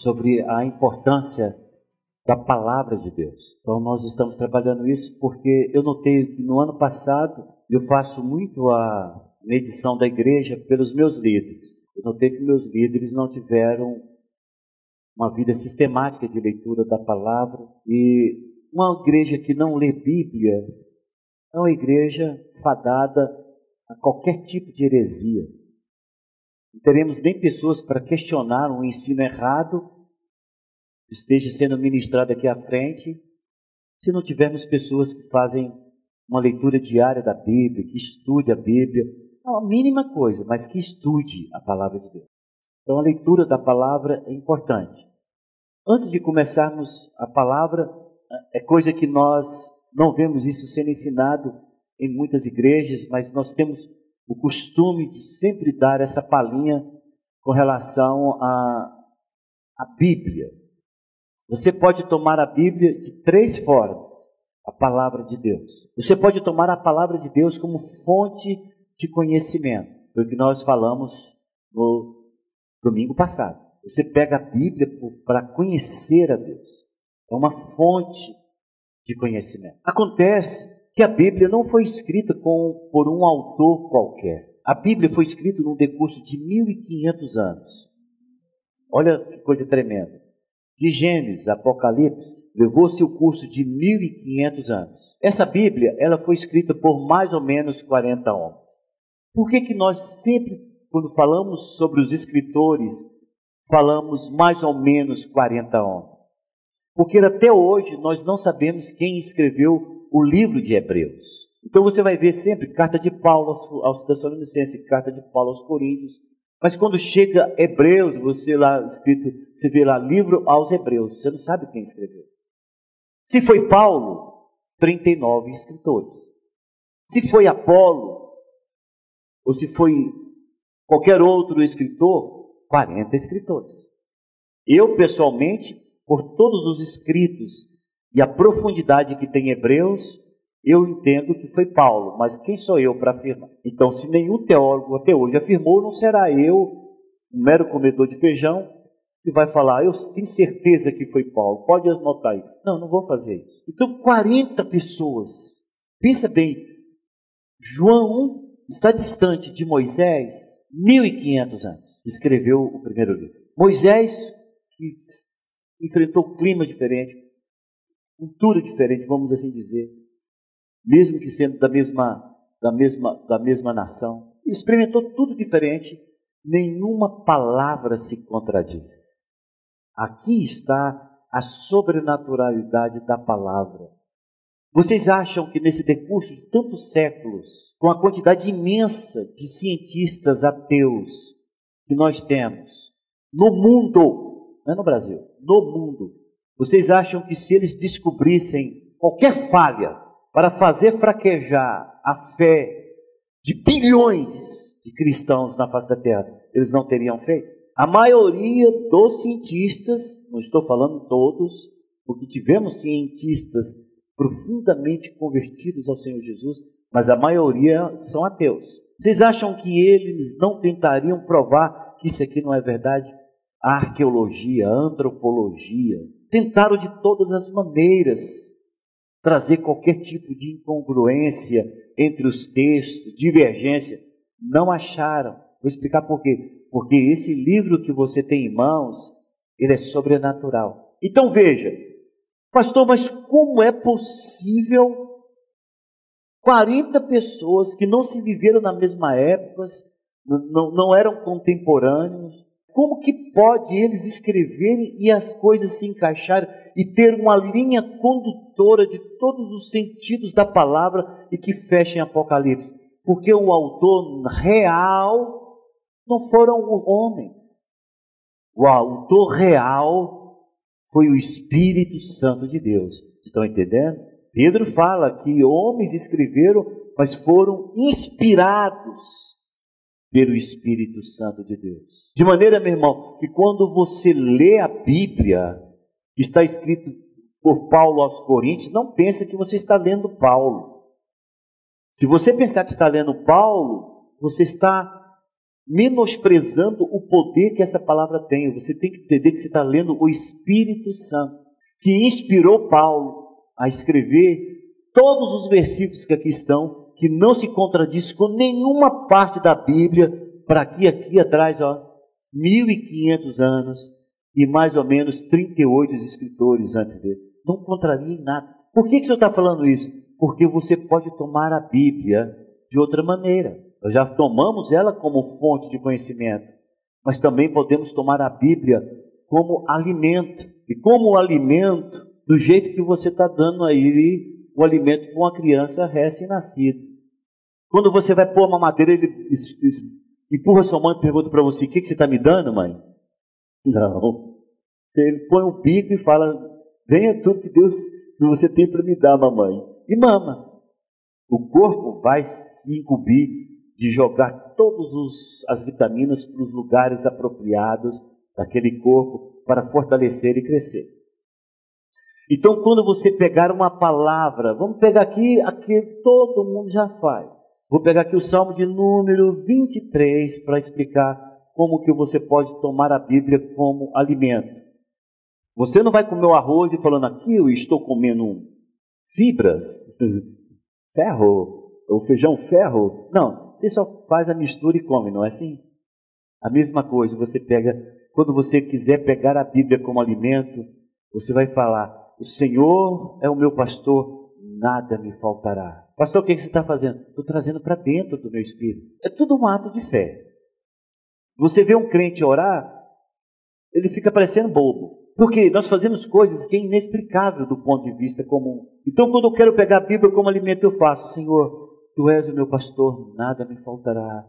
sobre a importância da palavra de Deus. Então nós estamos trabalhando isso porque eu notei que no ano passado eu faço muito a medição da igreja pelos meus líderes. Eu notei que meus líderes não tiveram uma vida sistemática de leitura da palavra e uma igreja que não lê Bíblia é uma igreja fadada a qualquer tipo de heresia. Não teremos nem pessoas para questionar um ensino errado esteja sendo ministrado aqui à frente, se não tivermos pessoas que fazem uma leitura diária da Bíblia, que estude a Bíblia, é a mínima coisa, mas que estude a palavra de Deus. Então a leitura da palavra é importante. Antes de começarmos a palavra, é coisa que nós não vemos isso sendo ensinado em muitas igrejas, mas nós temos o costume de sempre dar essa palhinha com relação à, à Bíblia. Você pode tomar a Bíblia de três formas: a palavra de Deus. Você pode tomar a palavra de Deus como fonte de conhecimento, foi o que nós falamos no domingo passado. Você pega a Bíblia para conhecer a Deus. É uma fonte de conhecimento. Acontece que a Bíblia não foi escrita com, por um autor qualquer. A Bíblia foi escrita num decurso de 1500 anos. Olha que coisa tremenda. De Gênesis, Apocalipse, levou-se o curso de 1500 anos. Essa Bíblia, ela foi escrita por mais ou menos 40 homens. Por que que nós sempre, quando falamos sobre os escritores, falamos mais ou menos 40 homens? Porque até hoje nós não sabemos quem escreveu o livro de Hebreus. Então você vai ver sempre carta de Paulo aos Tessalonicenses, carta de Paulo aos Coríntios. Mas quando chega Hebreus, você lá escrito, você vê lá livro aos Hebreus, você não sabe quem escreveu. Se foi Paulo, 39 escritores. Se foi Apolo, ou se foi qualquer outro escritor, 40 escritores. Eu, pessoalmente, por todos os escritos e a profundidade que tem Hebreus, eu entendo que foi Paulo, mas quem sou eu para afirmar? Então, se nenhum teólogo até hoje afirmou, não será eu, um mero comedor de feijão, que vai falar, eu tenho certeza que foi Paulo, pode anotar aí. Não, não vou fazer isso. Então, 40 pessoas, pensa bem, João está distante de Moisés 1500 anos, escreveu o primeiro livro. Moisés, que enfrentou um clima diferente, cultura diferente, vamos assim dizer, mesmo que sendo da mesma, da mesma, da mesma nação, experimentou tudo diferente, nenhuma palavra se contradiz. Aqui está a sobrenaturalidade da palavra. Vocês acham que nesse decurso de tantos séculos, com a quantidade imensa de cientistas ateus que nós temos no mundo, não é no Brasil, no mundo, vocês acham que se eles descobrissem qualquer falha para fazer fraquejar a fé de bilhões de cristãos na face da terra, eles não teriam feito? A maioria dos cientistas, não estou falando todos, porque tivemos cientistas profundamente convertidos ao Senhor Jesus, mas a maioria são ateus. Vocês acham que eles não tentariam provar que isso aqui não é verdade? A arqueologia, a antropologia, tentaram de todas as maneiras trazer qualquer tipo de incongruência entre os textos, divergência. Não acharam. Vou explicar por quê. Porque esse livro que você tem em mãos, ele é sobrenatural. Então veja, pastor, mas como é possível 40 pessoas que não se viveram na mesma época, não, não eram contemporâneos, como que pode eles escreverem e as coisas se encaixarem e ter uma linha condutora de todos os sentidos da palavra e que feche em Apocalipse? Porque o autor real não foram homens. O autor real foi o Espírito Santo de Deus. Estão entendendo? Pedro fala que homens escreveram, mas foram inspirados pelo Espírito Santo de Deus. De maneira, meu irmão, que quando você lê a Bíblia, está escrito por Paulo aos Coríntios, não pense que você está lendo Paulo. Se você pensar que está lendo Paulo, você está menosprezando o poder que essa palavra tem. Você tem que entender que você está lendo o Espírito Santo, que inspirou Paulo a escrever todos os versículos que aqui estão, que não se contradiz com nenhuma parte da Bíblia, para aqui, aqui atrás, ó, 1500 anos e mais ou menos 38 escritores antes dele. Não contraria em nada. Por que, que o senhor está falando isso? Porque você pode tomar a Bíblia de outra maneira. Nós já tomamos ela como fonte de conhecimento, mas também podemos tomar a Bíblia como alimento. E como alimento, do jeito que você está dando aí o alimento para uma criança recém-nascida. Quando você vai pôr uma madeira, ele empurra sua mãe e pergunta para você: O que, que você está me dando, mãe? Não. Ele põe o bico e fala: Venha tudo que Deus que você tem para me dar, mamãe. E mama. O corpo vai se incumbir de jogar todas as vitaminas para os lugares apropriados daquele corpo para fortalecer e crescer. Então, quando você pegar uma palavra, vamos pegar aqui, aqui todo mundo já faz. Vou pegar aqui o Salmo de número 23 para explicar como que você pode tomar a Bíblia como alimento. Você não vai comer o arroz e falando aqui eu estou comendo fibras, ferro, o feijão ferro. Não, você só faz a mistura e come, não é assim? A mesma coisa, você pega, quando você quiser pegar a Bíblia como alimento, você vai falar: O Senhor é o meu pastor, nada me faltará. Pastor, o que você está fazendo? Estou trazendo para dentro do meu espírito. É tudo um ato de fé. Você vê um crente orar, ele fica parecendo bobo. Porque nós fazemos coisas que é inexplicável do ponto de vista comum. Então, quando eu quero pegar a Bíblia como alimento, eu faço, Senhor, Tu és o meu pastor, nada me faltará.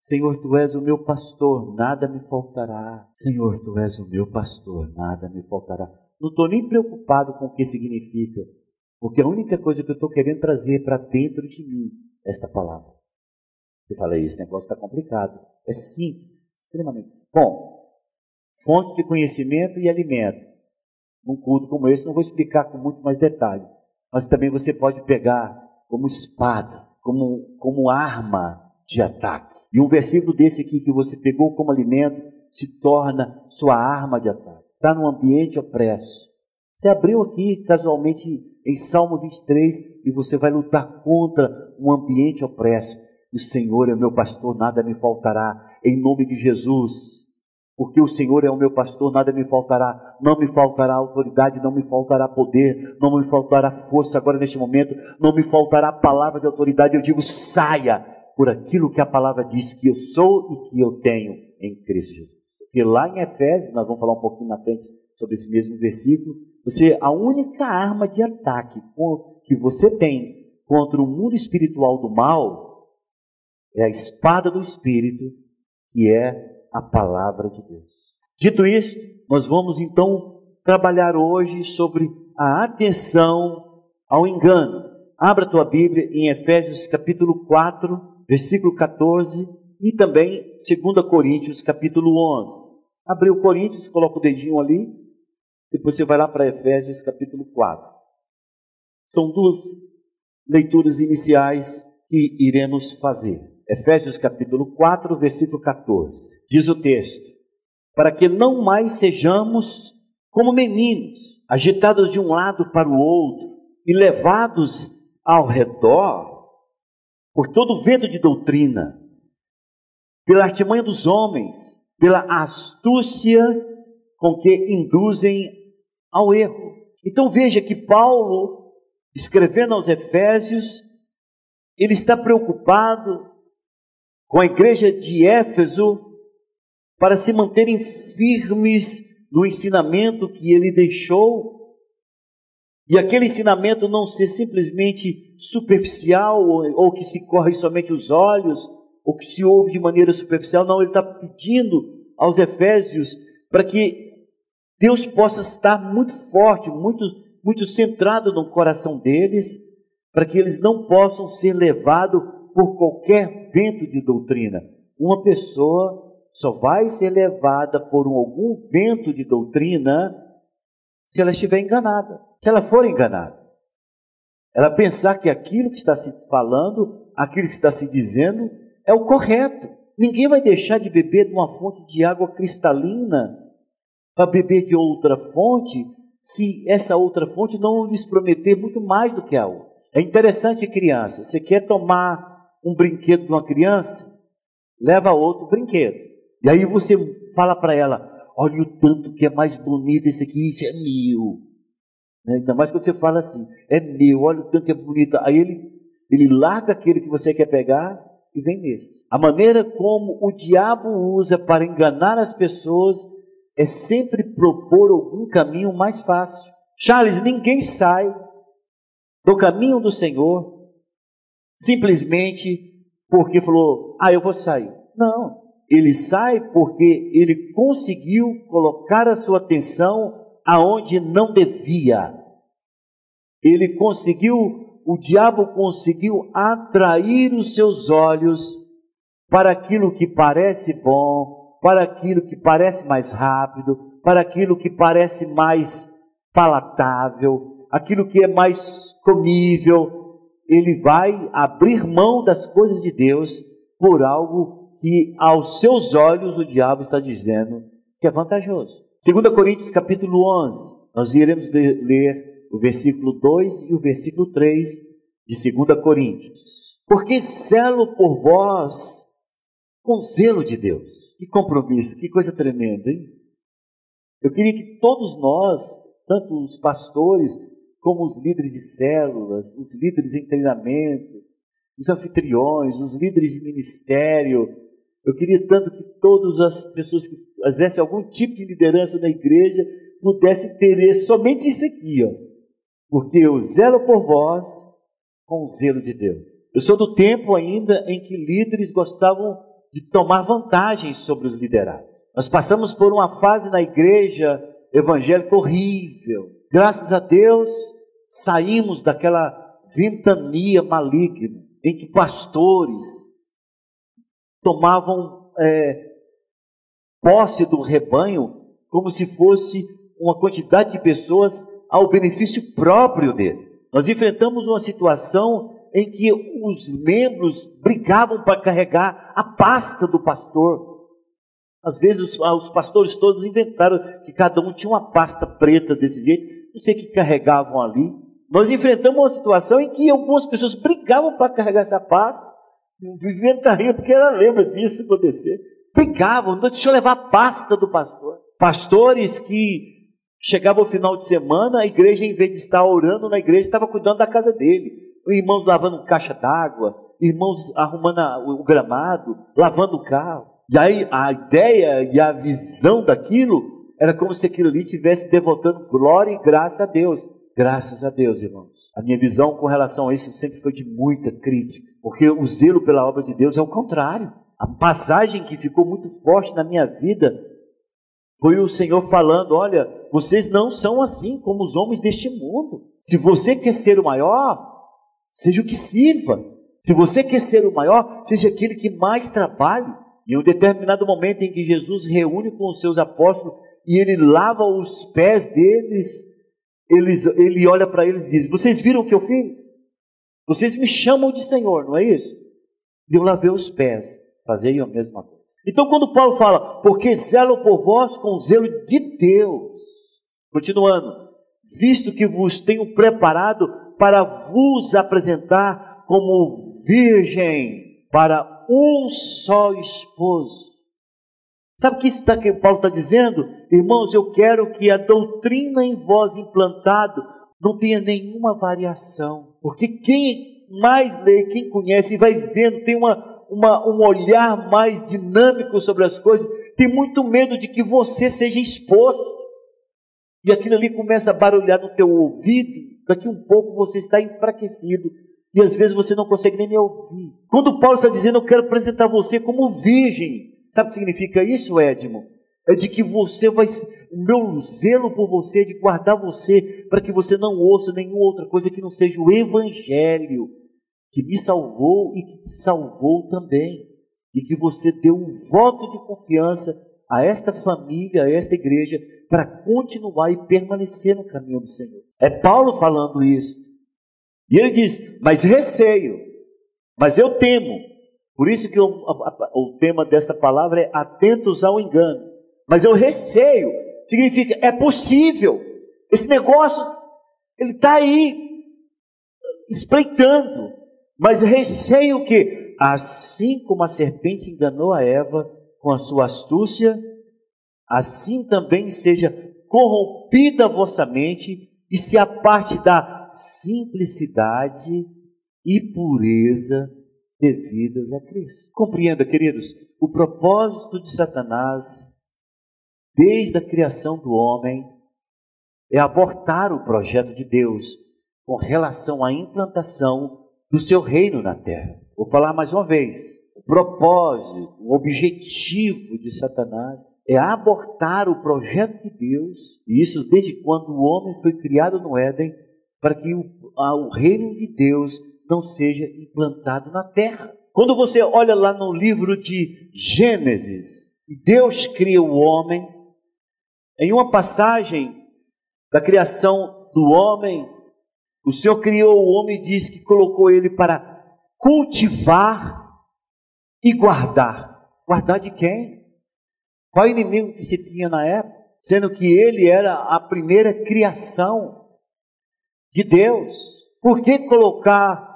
Senhor, tu és o meu pastor, nada me faltará. Senhor, tu és o meu pastor, nada me faltará. Não estou nem preocupado com o que significa, porque a única coisa que eu estou querendo trazer para dentro de mim é esta palavra. Eu falei, esse negócio está complicado. É simples, extremamente simples. Bom, fonte de conhecimento e alimento. Num culto como esse, não vou explicar com muito mais detalhe, mas também você pode pegar como espada, como, como arma de ataque. E um versículo desse aqui que você pegou como alimento se torna sua arma de ataque. Está num ambiente opresso. Você abriu aqui casualmente em Salmo 23 e você vai lutar contra um ambiente opresso. O Senhor é meu pastor, nada me faltará. Em nome de Jesus, porque o Senhor é o meu pastor, nada me faltará, não me faltará autoridade, não me faltará poder, não me faltará força agora neste momento, não me faltará palavra de autoridade. Eu digo, saia por aquilo que a palavra diz que eu sou e que eu tenho em Cristo Jesus. Porque lá em Efésios, nós vamos falar um pouquinho na frente sobre esse mesmo versículo, você, a única arma de ataque que você tem contra o mundo espiritual do mal é a espada do Espírito, que é a palavra de Deus. Dito isto, nós vamos então trabalhar hoje sobre a atenção ao engano. Abra tua Bíblia em Efésios capítulo 4, versículo 14 e também 2 Coríntios capítulo 11. Abriu Coríntios, coloca o dedinho ali, depois você vai lá para Efésios capítulo 4. São duas leituras iniciais que iremos fazer. Efésios capítulo 4, versículo 14. Diz o texto: para que não mais sejamos como meninos, agitados de um lado para o outro e levados ao redor por todo vento de doutrina, pela artimanha dos homens, pela astúcia com que induzem ao erro. Então veja que Paulo, escrevendo aos Efésios, ele está preocupado com a igreja de Éfeso para se manterem firmes no ensinamento que ele deixou. E aquele ensinamento não ser simplesmente superficial, ou, que se corre somente os olhos, ou que se ouve de maneira superficial. Não, ele está pedindo aos Efésios para que Deus possa estar muito forte, muito, muito centrado no coração deles, para que eles não possam ser levados por qualquer vento de doutrina. Uma pessoa só vai ser levada por um, algum vento de doutrina se ela estiver enganada, se ela for enganada. Ela pensar que aquilo que está se falando, aquilo que está se dizendo, é o correto. Ninguém vai deixar de beber de uma fonte de água cristalina para beber de outra fonte, se essa outra fonte não lhes prometer muito mais do que a outra. É interessante, criança, você quer tomar um brinquedo de uma criança? Leva outro brinquedo. E aí você fala para ela: olha o tanto que é mais bonito esse aqui, isso é meu. Né? Ainda mais quando você fala assim, é meu, olha o tanto que é bonito. Aí ele, ele larga aquele que você quer pegar e vem nesse. A maneira como o diabo usa para enganar as pessoas é sempre propor algum caminho mais fácil. Charles, ninguém sai do caminho do Senhor simplesmente porque falou, ah, eu vou sair. Não. Ele sai porque ele conseguiu colocar a sua atenção aonde não devia. Ele conseguiu o diabo conseguiu atrair os seus olhos para aquilo que parece bom, para aquilo que parece mais rápido, para aquilo que parece mais palatável, aquilo que é mais comível. Ele vai abrir mão das coisas de Deus por algo que aos seus olhos o diabo está dizendo que é vantajoso. 2 Coríntios capítulo 11, nós iremos ler o versículo 2 e o versículo 3 de 2 Coríntios. Porque zelo por vós com zelo de Deus. Que compromisso, que coisa tremenda, hein? Eu queria que todos nós, tanto os pastores, como os líderes de células, os líderes em treinamento, os anfitriões, os líderes de ministério, eu queria tanto que todas as pessoas que exercem algum tipo de liderança na igreja pudessem ter somente isso aqui, ó porque eu zelo por vós com o zelo de Deus. Eu sou do tempo ainda em que líderes gostavam de tomar vantagem sobre os liderados. Nós passamos por uma fase na igreja evangélica horrível. Graças a Deus, saímos daquela ventania maligna em que pastores tomavam é, posse do rebanho como se fosse uma quantidade de pessoas ao benefício próprio dele. Nós enfrentamos uma situação em que os membros brigavam para carregar a pasta do pastor. Às vezes os, ah, os, pastores todos inventaram que cada um tinha uma pasta preta desse jeito, não sei o que carregavam ali. Nós enfrentamos uma situação em que algumas pessoas brigavam para carregar essa pasta. Inventaria, porque ela lembra disso acontecer. Brigavam, não deixa eu levar a pasta do pastor. Pastores que Chegava o final de semana, a igreja, em vez de estar orando na igreja, estava cuidando da casa dele. Irmãos lavando caixa d'água, irmãos arrumando o gramado, lavando o carro. E aí a ideia e a visão daquilo era como se aquilo ali estivesse devotando glória e graça a Deus. Graças a Deus, irmãos. A minha visão com relação a isso sempre foi de muita crítica, porque o zelo pela obra de Deus é o contrário. A passagem que ficou muito forte na minha vida foi o Senhor falando: olha, vocês não são assim como os homens deste mundo. Se você quer ser o maior, seja o que sirva. Se você quer ser o maior, seja aquele que mais trabalhe. Em um determinado momento em que Jesus reúne com os seus apóstolos e ele lava os pés deles, eles, ele olha para eles e diz: Vocês viram o que eu fiz? Vocês me chamam de Senhor, não é isso? E eu lavei os pés, fazei a mesma coisa. Então, quando Paulo fala, porque zelo por vós com zelo de Deus, continuando, visto que vos tenho preparado para vos apresentar como virgem para um só esposo. Sabe o que, isso tá, que Paulo está dizendo? Irmãos, eu quero que a doutrina em vós implantado não tenha nenhuma variação, porque quem mais lê, quem conhece e vai vendo, tem uma uma, um olhar mais dinâmico sobre as coisas, tem muito medo de que você seja exposto. E aquilo ali começa a barulhar no teu ouvido, daqui um pouco você está enfraquecido. E às vezes você não consegue nem me ouvir. Quando Paulo está dizendo, eu quero apresentar você como virgem. Sabe o que significa isso, Edmo? É de que você vai, meu zelo por você, de guardar você, para que você não ouça nenhuma outra coisa que não seja o Evangelho, que me salvou e que te salvou também. E que você deu um voto de confiança a esta família, a esta igreja, para continuar e permanecer no caminho do Senhor. É Paulo falando isso. E ele diz: Mas receio, mas eu temo. Por isso que o, o tema dessa palavra é atentos ao engano. Mas eu receio, significa é possível. Esse negócio, ele está aí, espreitando. Mas receio que, assim como a serpente enganou a Eva com a sua astúcia, assim também seja corrompida a vossa mente e se a parte da simplicidade e pureza devidas a Cristo. Compreenda, queridos, o propósito de Satanás, desde a criação do homem, é abortar o projeto de Deus com relação à implantação do seu reino na terra. Vou falar mais uma vez. O propósito, o objetivo de Satanás é abortar o projeto de Deus, e isso desde quando o homem foi criado no Éden, para que o, a, o reino de Deus não seja implantado na terra. Quando você olha lá no livro de Gênesis, Deus cria o homem, em uma passagem da criação do homem, o Senhor criou o homem e diz que colocou ele para cultivar e guardar. Guardar de quem? Qual inimigo que se tinha na época? Sendo que ele era a primeira criação de Deus. Por que colocar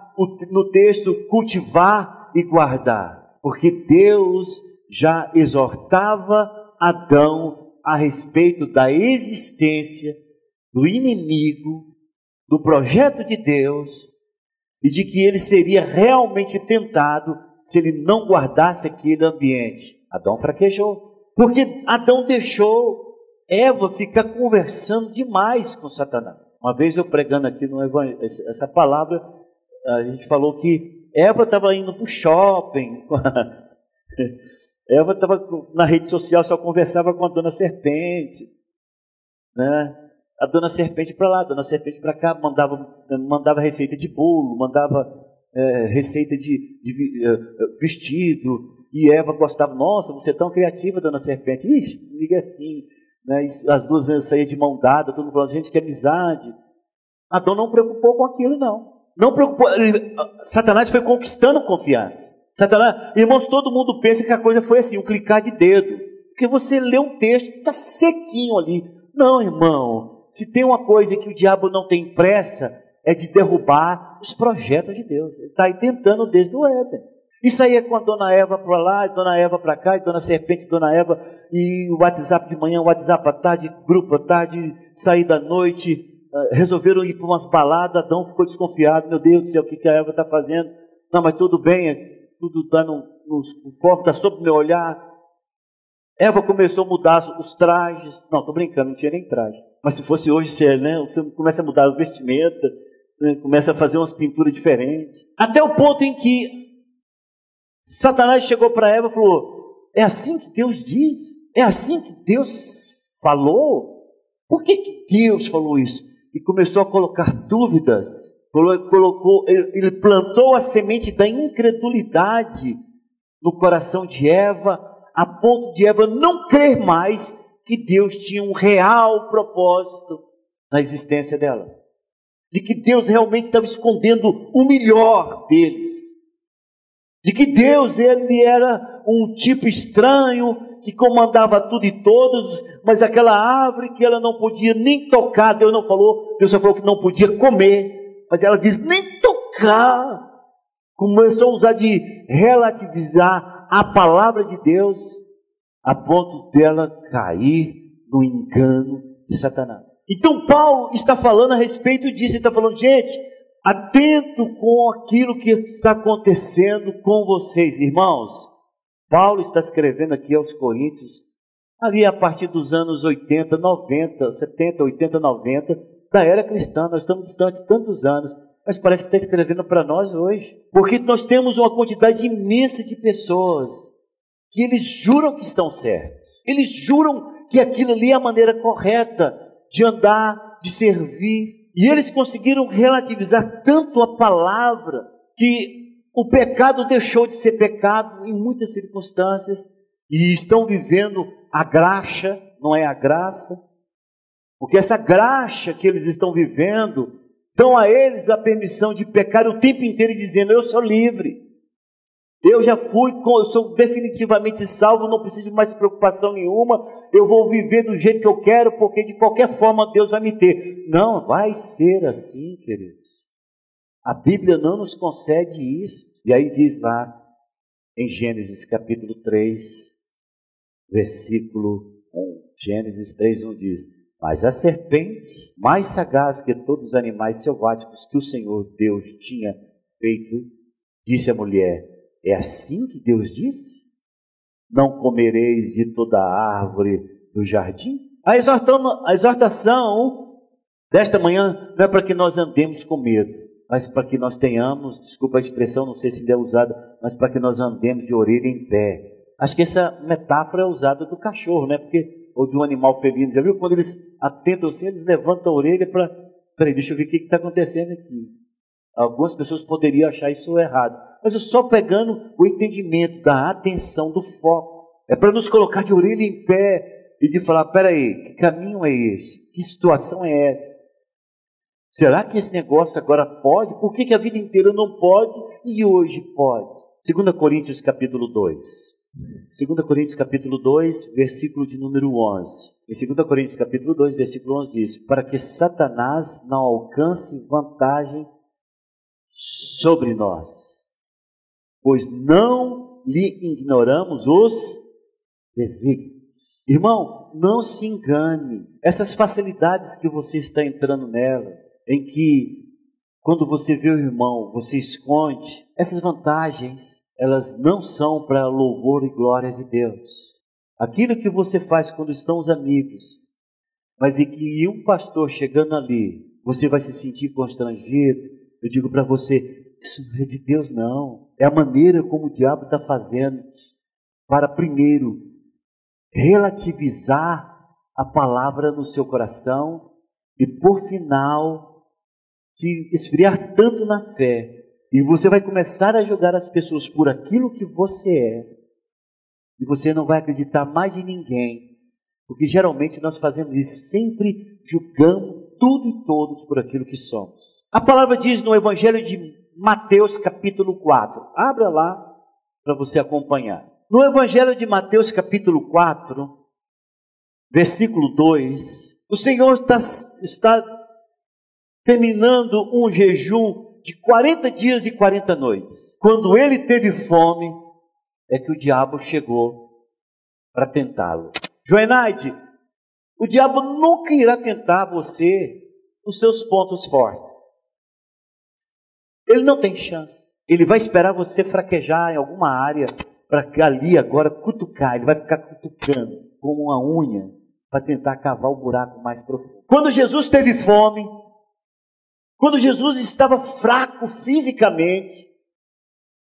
no texto cultivar e guardar, porque Deus já exortava Adão a respeito da existência do inimigo, do projeto de Deus e de que ele seria realmente tentado se ele não guardasse aquele ambiente. Adão fraquejou, porque Adão deixou Eva ficar conversando demais com Satanás. Uma vez eu pregando aqui no essa palavra, a gente falou que Eva estava indo para o shopping. Eva estava na rede social, só conversava com a dona Serpente. Né? A dona Serpente para lá, a dona Serpente para cá, mandava, mandava receita de bolo, mandava é, receita de, de é, vestido. E Eva gostava, nossa, você é tão criativa, dona Serpente. Ixi, liga assim. Né? as duas saíam de mão dada, todo mundo falando, gente, que amizade. A dona não preocupou com aquilo, não. Não preocupou. Satanás foi conquistando confiança. Satanás, irmãos, todo mundo pensa que a coisa foi assim, um clicar de dedo. Porque você lê um texto, está sequinho ali. Não, irmão. Se tem uma coisa que o diabo não tem pressa, é de derrubar os projetos de Deus. Ele está aí tentando desde o Éden. Isso aí é com a dona Eva para lá, a dona Eva para cá, a dona Serpente, dona Eva, e o WhatsApp de manhã, o WhatsApp à tarde, grupo à tarde, sair da noite, resolveram ir para umas baladas, Adão ficou desconfiado, meu Deus do céu, o que, que a Eva está fazendo? Não, mas tudo bem, é, tudo está no, no foco, está sob o meu olhar. Eva começou a mudar os trajes. Não, estou brincando, não tinha nem traje. Mas se fosse hoje, você, né, você começa a mudar a vestimenta, né, começa a fazer umas pinturas diferentes. Até o ponto em que Satanás chegou para Eva e falou: É assim que Deus diz? É assim que Deus falou? Por que, que Deus falou isso? E começou a colocar dúvidas. Colocou, ele plantou a semente da incredulidade no coração de Eva, a ponto de Eva não crer mais que Deus tinha um real propósito na existência dela. De que Deus realmente estava escondendo o melhor deles. De que Deus ele era um tipo estranho, que comandava tudo e todos, mas aquela árvore que ela não podia nem tocar, Deus não falou, Deus só falou que não podia comer, mas ela diz nem tocar. Começou a usar de relativizar a palavra de Deus a ponto dela cair no engano de Satanás. Então Paulo está falando a respeito disso, está falando, gente, atento com aquilo que está acontecendo com vocês, irmãos. Paulo está escrevendo aqui aos Coríntios, ali a partir dos anos 80, 90, 70, 80, 90, da era cristã. Nós estamos distantes tantos anos, mas parece que está escrevendo para nós hoje. Porque nós temos uma quantidade imensa de pessoas que eles juram que estão certos. Eles juram que aquilo ali é a maneira correta de andar, de servir. E eles conseguiram relativizar tanto a palavra que o pecado deixou de ser pecado em muitas circunstâncias e estão vivendo a graxa, não é a graça, porque essa graxa que eles estão vivendo dão a eles a permissão de pecar o tempo inteiro dizendo: Eu sou livre. Eu já fui, eu sou definitivamente salvo, não preciso de mais preocupação nenhuma. Eu vou viver do jeito que eu quero, porque de qualquer forma Deus vai me ter. Não, vai ser assim, queridos. A Bíblia não nos concede isso. E aí diz lá em Gênesis capítulo 3, versículo 1. Gênesis 3, 1 diz: mas a serpente, mais sagaz que todos os animais selváticos que o Senhor Deus tinha feito, disse à mulher: É assim que Deus disse? Não comereis de toda árvore do jardim? A exortação, a exortação desta manhã não é para que nós andemos com medo, mas para que nós tenhamos, desculpa a expressão, não sei se ainda é usada, mas para que nós andemos de orelha em pé. Acho que essa metáfora é usada do cachorro, né? Porque ou de um animal felino. Já viu quando eles atentam assim, eles levantam a orelha para. Peraí, deixa eu ver o que está acontecendo aqui. Algumas pessoas poderiam achar isso errado. Mas eu só pegando o entendimento da atenção, do foco. É para nos colocar de orelha em pé e de falar: peraí, que caminho é esse? Que situação é essa? Será que esse negócio agora pode? Por que, que a vida inteira não pode e hoje pode? 2 Coríntios capítulo 2. 2 Coríntios capítulo 2, versículo de número 11. Em 2 Coríntios capítulo 2, versículo 11 diz: Para que Satanás não alcance vantagem sobre nós, pois não lhe ignoramos os desígnios. Irmão, não se engane. Essas facilidades que você está entrando nelas, em que quando você vê o irmão, você esconde, essas vantagens elas não são para louvor e glória de Deus. Aquilo que você faz quando estão os amigos, mas em que um pastor chegando ali, você vai se sentir constrangido. Eu digo para você, isso não é de Deus, não. É a maneira como o diabo está fazendo para, primeiro, relativizar a palavra no seu coração e, por final, te esfriar tanto na fé e você vai começar a julgar as pessoas por aquilo que você é. E você não vai acreditar mais em ninguém. Porque geralmente nós fazemos isso, sempre julgamos tudo e todos por aquilo que somos. A palavra diz no Evangelho de Mateus, capítulo 4. Abra lá para você acompanhar. No Evangelho de Mateus, capítulo 4, versículo 2, o Senhor está, está terminando um jejum de 40 dias e 40 noites. Quando ele teve fome, é que o diabo chegou para tentá-lo. Joenaide, o diabo nunca irá tentar você nos seus pontos fortes. Ele não tem chance. Ele vai esperar você fraquejar em alguma área para ali agora cutucar. Ele vai ficar cutucando com uma unha para tentar cavar o buraco mais profundo. Quando Jesus teve fome, quando Jesus estava fraco fisicamente,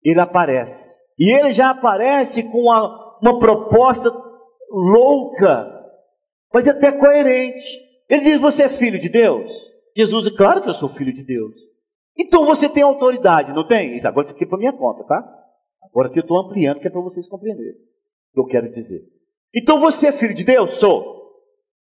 ele aparece. E ele já aparece com uma, uma proposta louca, mas até coerente. Ele diz: Você é filho de Deus? Jesus, claro que eu sou filho de Deus. Então você tem autoridade, não tem? Agora isso aqui é para minha conta, tá? Agora aqui eu estou ampliando, que é para vocês compreenderem o que eu quero dizer. Então você é filho de Deus? Sou.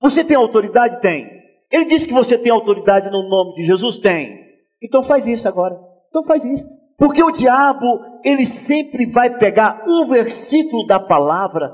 Você tem autoridade? Tem. Ele disse que você tem autoridade no nome de Jesus? Tem. Então faz isso agora. Então faz isso. Porque o diabo, ele sempre vai pegar um versículo da palavra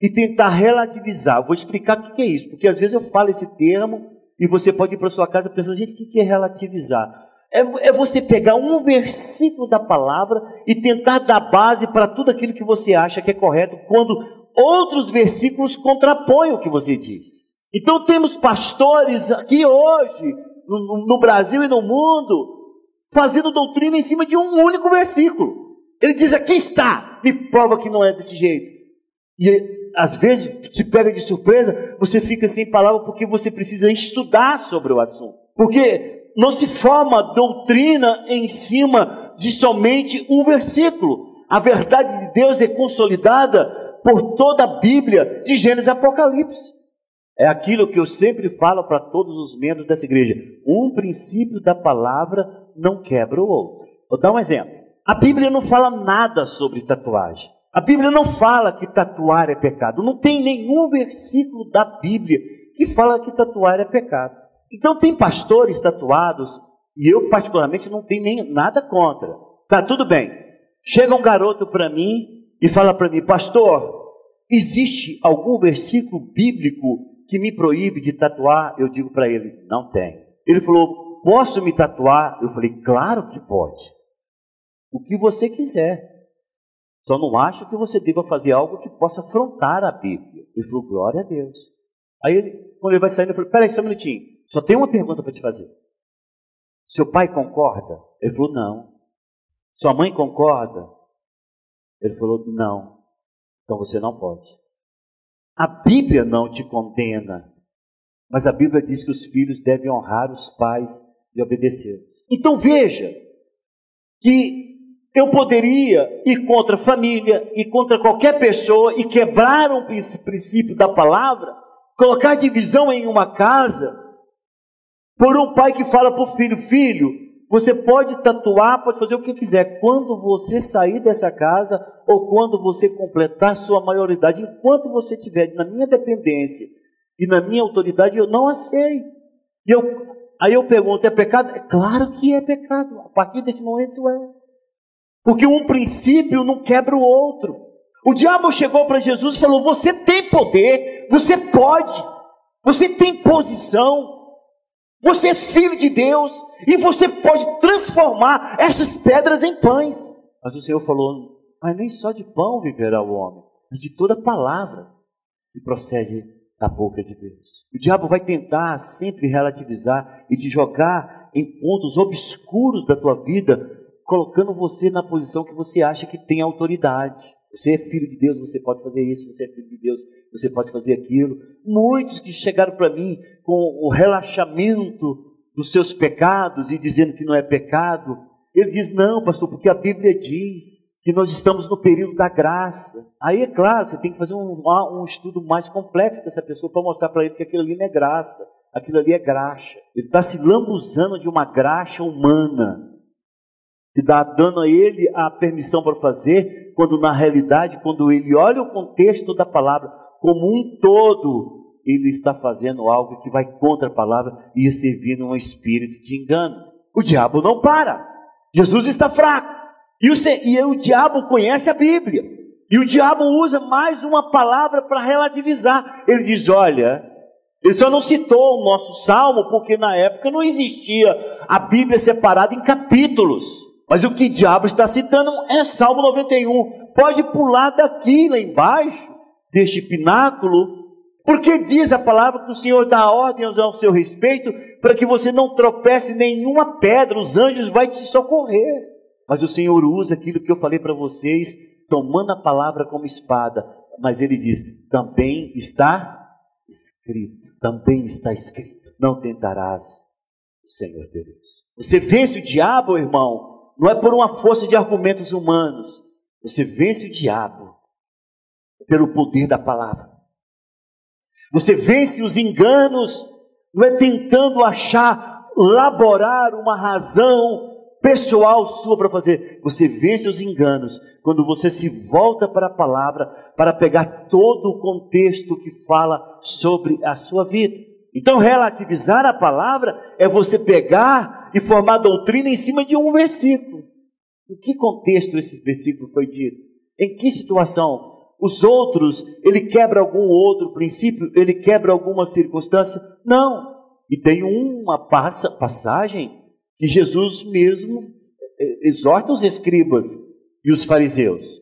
e tentar relativizar. Vou explicar o que é isso, porque às vezes eu falo esse termo e você pode ir para sua casa pensando, gente, o que é relativizar? É, é você pegar um versículo da palavra e tentar dar base para tudo aquilo que você acha que é correto, quando outros versículos contrapõem o que você diz. Então temos pastores aqui hoje, no, no, Brasil e no mundo, fazendo doutrina em cima de um único versículo. Ele diz: aqui está, me prova que não é desse jeito. E às vezes te pega de surpresa, você fica sem palavra porque você precisa estudar sobre o assunto. Porque não se forma doutrina em cima de somente um versículo. A verdade de Deus é consolidada por toda a Bíblia, de Gênesis a Apocalipse. É aquilo que eu sempre falo para todos os membros dessa igreja. Um princípio da palavra não quebra o outro. Vou dar um exemplo. A Bíblia não fala nada sobre tatuagem. A Bíblia não fala que tatuar é pecado. Não tem nenhum versículo da Bíblia que fala que tatuar é pecado. Então tem pastores tatuados e eu particularmente não tenho nem nada contra. Tá tudo bem. Chega um garoto para mim e fala para mim, pastor, existe algum versículo bíblico que me proíbe de tatuar? Eu digo para ele, não tem. Ele falou, posso me tatuar? Eu falei, claro que pode. O que você quiser. Só não acho que você deva fazer algo que possa afrontar a Bíblia. Ele falou, glória a Deus. Aí ele, quando ele vai saindo, eu falei, peraí, só um minutinho. Só tem uma pergunta para te fazer. Seu pai concorda? Ele falou, não. Sua mãe concorda? Ele falou, não. Então você não pode. A Bíblia não te condena, mas a Bíblia diz que os filhos devem honrar os pais e obedecê-los. Então veja que eu poderia ir contra a família e contra qualquer pessoa e quebrar um princípio da palavra, colocar divisão em uma casa, por um pai que fala para o filho: Filho, você pode tatuar, pode fazer o que quiser. Quando você sair dessa casa ou quando você completar sua maioridade, enquanto você estiver na minha dependência e na minha autoridade, eu não aceito. E eu, aí eu pergunto: é pecado? É claro que é pecado. A partir desse momento é. Porque um princípio não quebra o outro. O diabo chegou para Jesus e falou: Você tem poder, você pode, você tem posição. Você é filho de Deus e você pode transformar essas pedras em pães. Mas o Senhor falou: Mas nem só de pão viverá o homem, mas de toda palavra que procede da boca de Deus. O diabo vai tentar sempre relativizar e te jogar em pontos obscuros da tua vida, colocando você na posição que você acha que tem autoridade. Você é filho de Deus, você pode fazer isso, você é filho de Deus, você pode fazer aquilo. Muitos que chegaram para mim com o relaxamento dos seus pecados e dizendo que não é pecado, ele diz: Não, pastor, porque a Bíblia diz que nós estamos no período da graça. Aí é claro, você tem que fazer um, um estudo mais complexo dessa pessoa para mostrar para ele que aquilo ali não é graça, aquilo ali é graxa. Ele está se lambuzando de uma graxa humana que dá dando a ele a permissão para fazer, quando na realidade, quando ele olha o contexto da palavra como um todo, ele está fazendo algo que vai contra a palavra e servindo um espírito de engano. O diabo não para. Jesus está fraco. E o, e o diabo conhece a Bíblia. E o diabo usa mais uma palavra para relativizar. Ele diz: Olha, ele só não citou o nosso salmo porque na época não existia a Bíblia separada em capítulos. Mas o que diabo está citando é Salmo 91. Pode pular daqui lá embaixo, deste pináculo, porque diz a palavra que o Senhor dá ordens ao seu respeito para que você não tropece nenhuma pedra, os anjos vão te socorrer. Mas o Senhor usa aquilo que eu falei para vocês, tomando a palavra como espada. Mas ele diz: também está escrito, também está escrito: não tentarás o Senhor Deus. Você vence o diabo, irmão, não é por uma força de argumentos humanos. Você vence o diabo pelo poder da palavra. Você vence os enganos, não é tentando achar, laborar uma razão pessoal sua para fazer. Você vence os enganos quando você se volta para a palavra para pegar todo o contexto que fala sobre a sua vida. Então, relativizar a palavra é você pegar e formar doutrina em cima de um versículo. Em que contexto esse versículo foi dito? Em que situação? Os outros, ele quebra algum outro princípio? Ele quebra alguma circunstância? Não. E tem uma passagem que Jesus mesmo eh, exorta os escribas e os fariseus.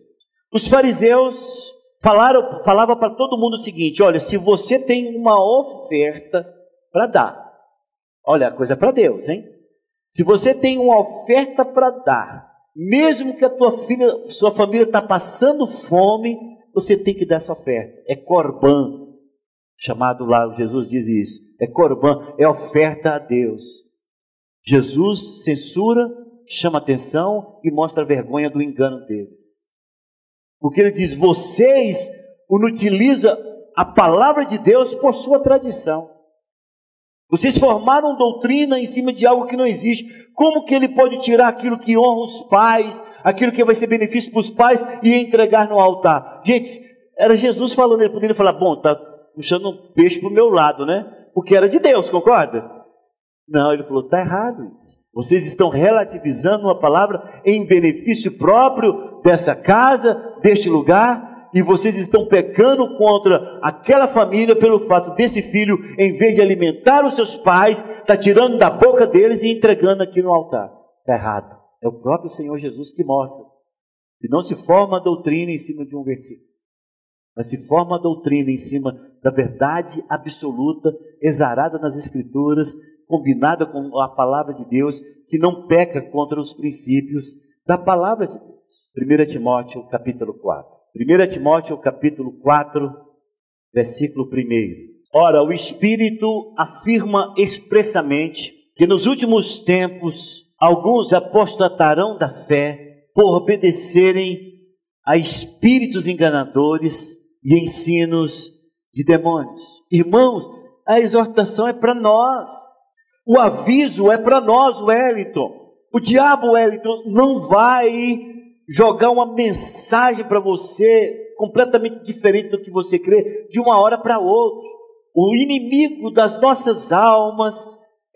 Os fariseus falaram, falava para todo mundo o seguinte: olha, se você tem uma oferta para dar, olha, a coisa é para Deus, hein? Se você tem uma oferta para dar, mesmo que a tua filha, sua família está passando fome, você tem que dar essa oferta. É corban, chamado lá, Jesus diz isso. É corban, é oferta a Deus. Jesus censura, chama atenção e mostra a vergonha do engano deles. Porque ele diz: vocês utilizam a palavra de Deus por sua tradição. Vocês formaram doutrina em cima de algo que não existe. Como que ele pode tirar aquilo que honra os pais, aquilo que vai ser benefício para os pais e entregar no altar? Gente, era Jesus falando, ele poderia falar: bom, tá puxando um peixe para o meu lado, né? Porque era de Deus, concorda? Não, ele falou: está errado isso. Vocês estão relativizando uma palavra em benefício próprio dessa casa, deste lugar, e vocês estão pecando contra aquela família pelo fato desse filho, em vez de alimentar os seus pais, está tirando da boca deles e entregando aqui no altar. Está errado. É o próprio Senhor Jesus que mostra. E não se forma a doutrina em cima de um versículo, mas se forma a doutrina em cima da verdade absoluta, exarada nas Escrituras, combinada com a palavra de Deus, que não peca contra os princípios da palavra de Deus. 1 Timóteo capítulo 4. 1 Timóteo capítulo 4, versículo 1. Ora, o Espírito afirma expressamente que nos últimos tempos alguns apostatarão da fé por obedecerem a espíritos enganadores e ensinos de demônios. Irmãos, a exortação é para nós. O aviso é para nós, Wellington. O diabo, Wellington, não vai jogar uma mensagem para você completamente diferente do que você crê, de uma hora para outra. O inimigo das nossas almas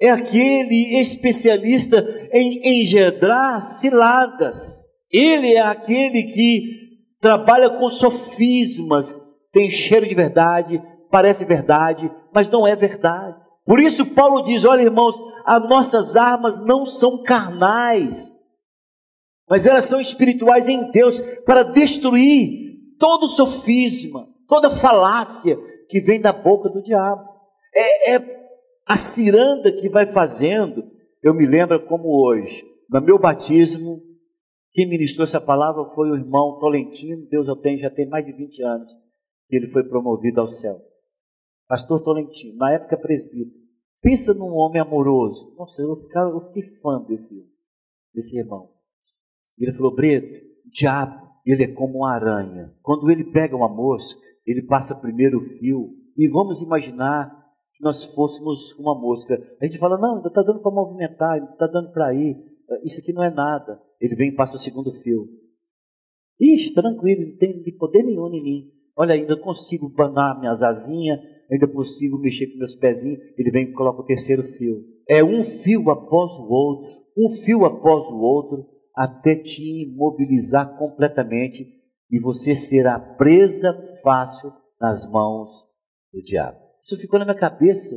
é aquele especialista em engendrar ciladas. Ele é aquele que trabalha com sofismas, tem cheiro de verdade, parece verdade, mas não é verdade. Por isso, Paulo diz: olha, irmãos, as nossas armas não são carnais, mas elas são espirituais em Deus para destruir todo sofisma, toda falácia que vem da boca do diabo. É, é a ciranda que vai fazendo. Eu me lembro como hoje, no meu batismo, quem ministrou essa palavra foi o irmão Tolentino, Deus eu já tem mais de 20 anos, que ele foi promovido ao céu. Pastor Tolentino, na época presbítero. Pensa num homem amoroso. Nossa, eu, ficava, eu fiquei fã desse, desse irmão. Ele falou: Breto, o diabo, ele é como uma aranha. Quando ele pega uma mosca, ele passa primeiro o fio. E vamos imaginar que nós fôssemos uma mosca. A gente fala: não, ainda está dando para movimentar, ainda está dando para ir. Isso aqui não é nada. Ele vem e passa o segundo fio. Ixi, tranquilo, não tem poder nenhum em mim. Olha, ainda consigo banar minhas asinhas, ainda consigo mexer com meus pezinhos. Ele vem e coloca o terceiro fio. É um fio após o outro, um fio após o outro, até te imobilizar completamente e você será presa fácil nas mãos do diabo. Isso ficou na minha cabeça.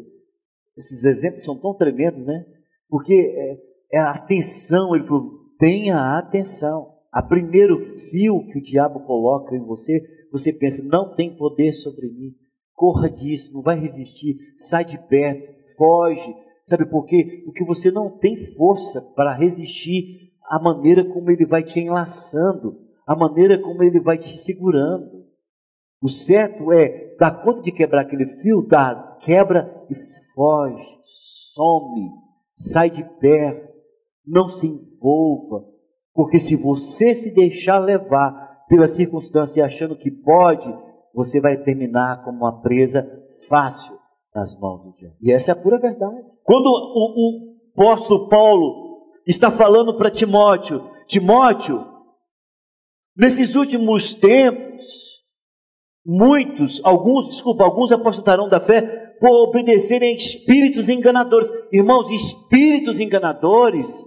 Esses exemplos são tão tremendos, né? Porque é, é a atenção, ele falou, tenha atenção. A primeiro fio que o diabo coloca em você, você pensa, não tem poder sobre mim, corra disso, não vai resistir, sai de perto, foge. Sabe por quê? Porque você não tem força para resistir a maneira como ele vai te enlaçando, a maneira como ele vai te segurando. O certo é dar conta de quebrar aquele fio, dá, quebra e foge, some, sai de perto, não se envolva, porque se você se deixar levar pela circunstância achando que pode, você vai terminar como uma presa fácil nas mãos do diabo. E essa é a pura verdade. Quando o, o apóstolo Paulo está falando para Timóteo: Timóteo, nesses últimos tempos, muitos, alguns, desculpa, alguns apostatarão da fé por obedecerem a espíritos enganadores. Irmãos, espíritos enganadores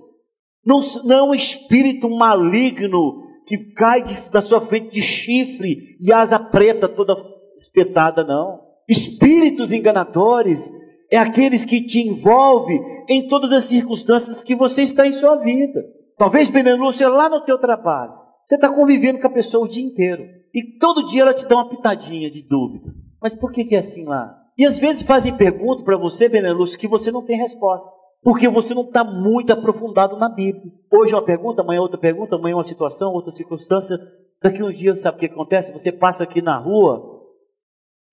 não, não é um espírito maligno que cai de, da sua frente de chifre e asa preta toda espetada, não. Espíritos enganadores é aqueles que te envolvem em todas as circunstâncias que você está em sua vida. Talvez, Benelúcia, lá no teu trabalho, você está convivendo com a pessoa o dia inteiro. E todo dia ela te dá uma pitadinha de dúvida. Mas por que, que é assim lá? E às vezes fazem perguntas para você, Benelúcio, que você não tem resposta. Porque você não está muito aprofundado na Bíblia. Hoje é uma pergunta, amanhã é outra pergunta, amanhã é uma situação, outra circunstância. Daqui uns dias, sabe o que acontece? Você passa aqui na rua,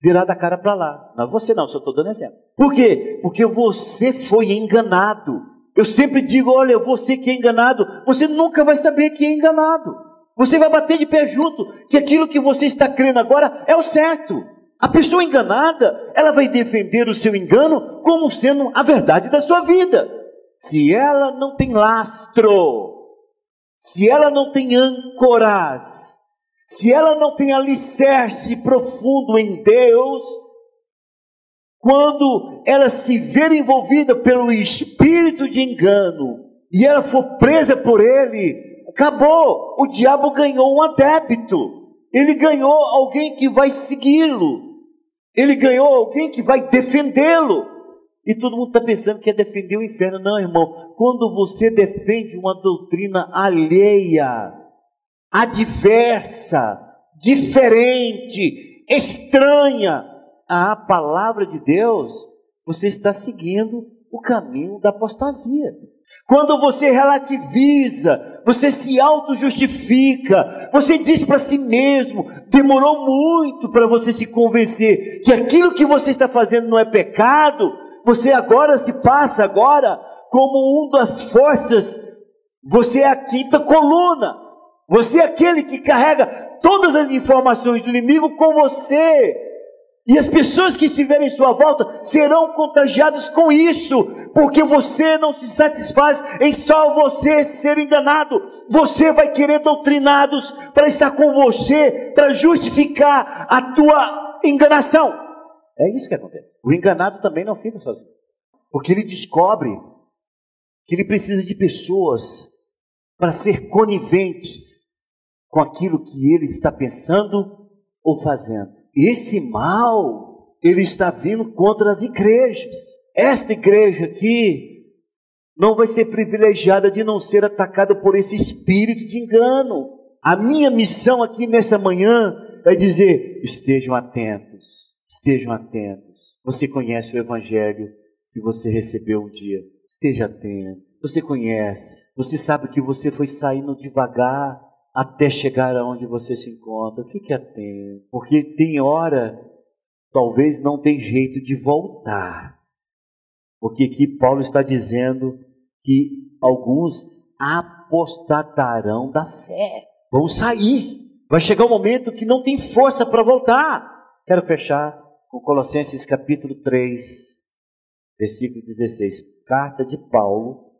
virada a cara para lá. Não você não, só estou dando exemplo. Por quê? Porque você foi enganado. Eu sempre digo, olha, você que é enganado, você nunca vai saber que é enganado. Você vai bater de pé junto que aquilo que você está crendo agora é o certo. A pessoa enganada, ela vai defender o seu engano como sendo a verdade da sua vida. Se ela não tem lastro, se ela não tem âncoras, se ela não tem alicerce profundo em Deus, quando ela se ver envolvida pelo espírito de engano e ela for presa por ele, acabou. O diabo ganhou um adepto. Ele ganhou alguém que vai segui-lo. Ele ganhou alguém que vai defendê-lo. E todo mundo está pensando que é defender o inferno. Não, irmão. Quando você defende uma doutrina alheia, adversa, diferente, estranha à palavra de Deus, você está seguindo o caminho da apostasia. Quando você relativiza, você se auto-justifica, você diz para si mesmo, demorou muito para você se convencer que aquilo que você está fazendo não é pecado, você agora se passa agora como um das forças, você é a quinta coluna, você é aquele que carrega todas as informações do inimigo com você. E as pessoas que estiverem em sua volta serão contagiadas com isso, porque você não se satisfaz em só você ser enganado. Você vai querer doutrinados para estar com você, para justificar a tua enganação. É isso que acontece. O enganado também não fica sozinho, porque ele descobre que ele precisa de pessoas para ser coniventes com aquilo que ele está pensando ou fazendo. Esse mal, ele está vindo contra as igrejas. Esta igreja aqui não vai ser privilegiada de não ser atacada por esse espírito de engano. A minha missão aqui nessa manhã é dizer: estejam atentos, estejam atentos. Você conhece o evangelho que você recebeu um dia. Esteja atento. Você conhece, você sabe que você foi saindo devagar até chegar aonde você se encontra. Fique atento, porque tem hora, talvez não tem jeito de voltar. Porque aqui Paulo está dizendo que alguns apostatarão da fé, vão sair. Vai chegar um momento que não tem força para voltar. Quero fechar com Colossenses capítulo 3, versículo 16. Carta de Paulo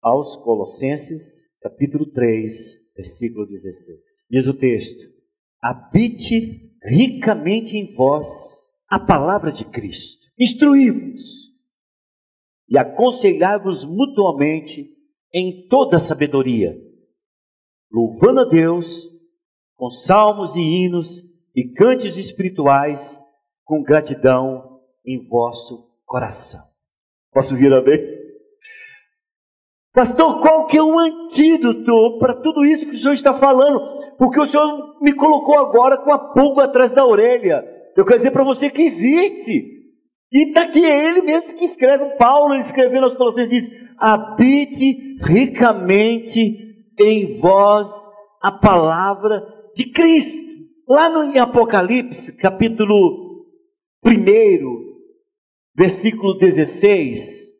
aos Colossenses, capítulo 3, versículo 16. Diz o texto: Habite ricamente em vós a palavra de Cristo, instruí-vos e aconselhai-vos mutuamente em toda sabedoria, louvando a Deus com salmos e hinos e cânticos espirituais, com gratidão em vosso coração. Posso vir a ver? Pastor, qual que é o antídoto para tudo isso que o senhor está falando? Porque o senhor me colocou agora com a pulga atrás da orelha. Eu quero dizer para você que existe. E está aqui ele mesmo que escreve, Paulo escrevendo aos Colossenses diz: habite ricamente em vós a palavra de Cristo. Lá no em Apocalipse, capítulo 1, versículo 16,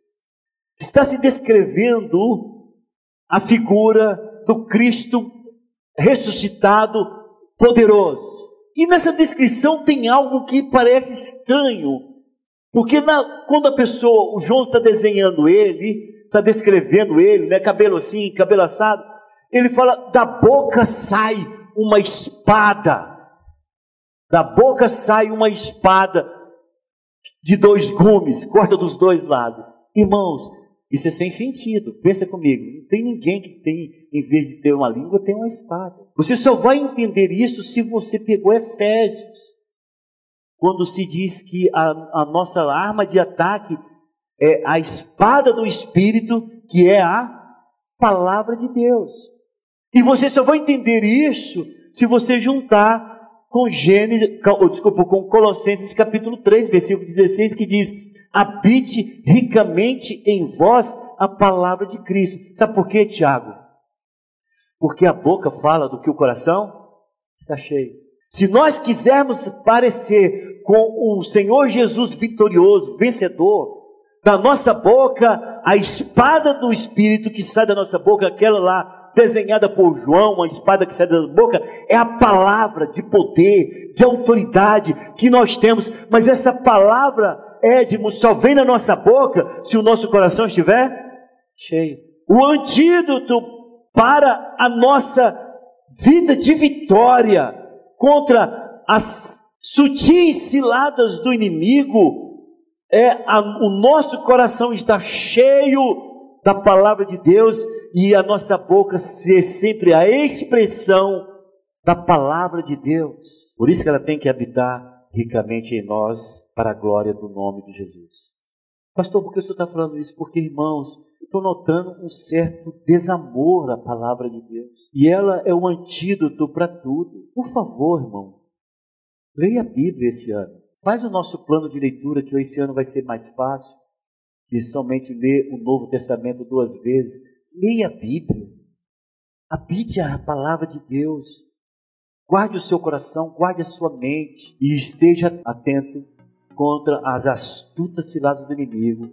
está se descrevendo a figura do Cristo ressuscitado, poderoso. E nessa descrição tem algo que parece estranho, porque na, quando a pessoa, o João está desenhando ele, está descrevendo ele, né, cabelo assim, cabelo assado, ele fala: da boca sai uma espada, da boca sai uma espada de dois gumes, corta dos dois lados. Irmãos, isso é sem sentido. Pensa comigo. Não tem ninguém que tem, em vez de ter uma língua, tem uma espada. Você só vai entender isso se você pegou Efésios. Quando se diz que a, a nossa arma de ataque é a espada do Espírito, que é a palavra de Deus. E você só vai entender isso se você juntar com Gênesis, desculpa, com Colossenses capítulo 3, versículo 16, que diz: habite ricamente em vós a palavra de Cristo. Sabe por quê, Tiago? Porque a boca fala do que o coração está cheio. Se nós quisermos parecer com o Senhor Jesus vitorioso, vencedor, da nossa boca, a espada do Espírito que sai da nossa boca, aquela lá desenhada por João, uma espada que sai da boca, é a palavra de poder, de autoridade que nós temos. Mas essa palavra, Edmo, só vem na nossa boca se o nosso coração estiver cheio. O antídoto para a nossa vida de vitória contra as sutis ciladas do inimigo é a, o nosso coração está cheio da palavra de Deus e a nossa boca ser sempre a expressão da palavra de Deus. Por isso que ela tem que habitar ricamente em nós para a glória do nome de Jesus. Pastor, por que o senhor está falando isso? Porque, irmãos, estou notando um certo desamor à palavra de Deus. E ela é um antídoto para tudo. Por favor, irmão, leia a Bíblia esse ano. Faz o nosso plano de leitura, que esse ano vai ser mais fácil que somente ler o Novo Testamento duas vezes. Leia a Bíblia. Habite a palavra de Deus. Guarde o seu coração, guarde a sua mente e esteja atento contra as astutas ciladas do inimigo,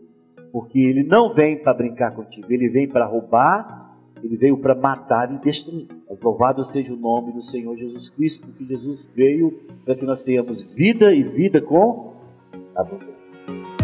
porque ele não vem para brincar contigo, ele vem para roubar, ele veio para matar e destruir. Mas louvado seja o nome do Senhor Jesus Cristo, porque Jesus veio para que nós tenhamos vida e vida com abundância.